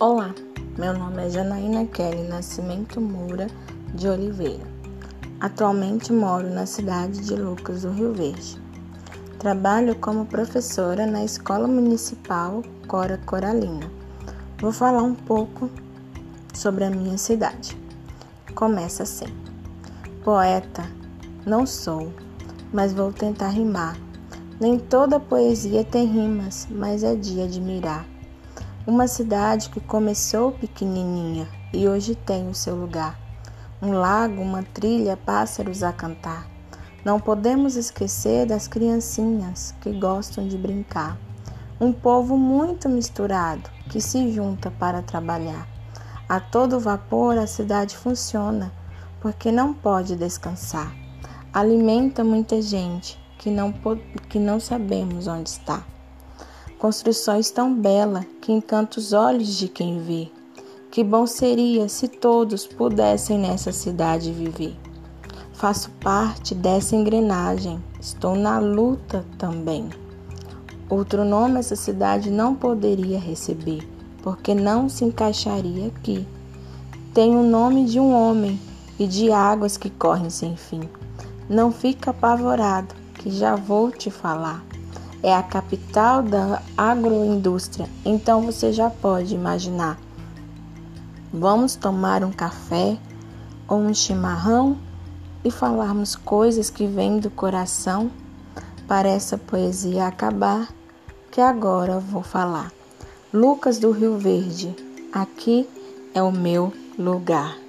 Olá, meu nome é Janaína Kelly Nascimento Moura de Oliveira. Atualmente moro na cidade de Lucas do Rio Verde. Trabalho como professora na Escola Municipal Cora Coralina. Vou falar um pouco sobre a minha cidade. Começa assim: Poeta, não sou, mas vou tentar rimar. Nem toda poesia tem rimas, mas é de admirar. Uma cidade que começou pequenininha e hoje tem o seu lugar. Um lago, uma trilha, pássaros a cantar. Não podemos esquecer das criancinhas que gostam de brincar. Um povo muito misturado que se junta para trabalhar. A todo vapor a cidade funciona, porque não pode descansar. Alimenta muita gente que não, que não sabemos onde está construções tão bela que encanta os olhos de quem vê. Que bom seria se todos pudessem nessa cidade viver. Faço parte dessa engrenagem, estou na luta também. Outro nome essa cidade não poderia receber, porque não se encaixaria aqui. Tem o nome de um homem e de águas que correm sem fim. Não fica apavorado, que já vou te falar é a capital da agroindústria, então você já pode imaginar. Vamos tomar um café ou um chimarrão e falarmos coisas que vêm do coração para essa poesia acabar, que agora vou falar. Lucas do Rio Verde, aqui é o meu lugar.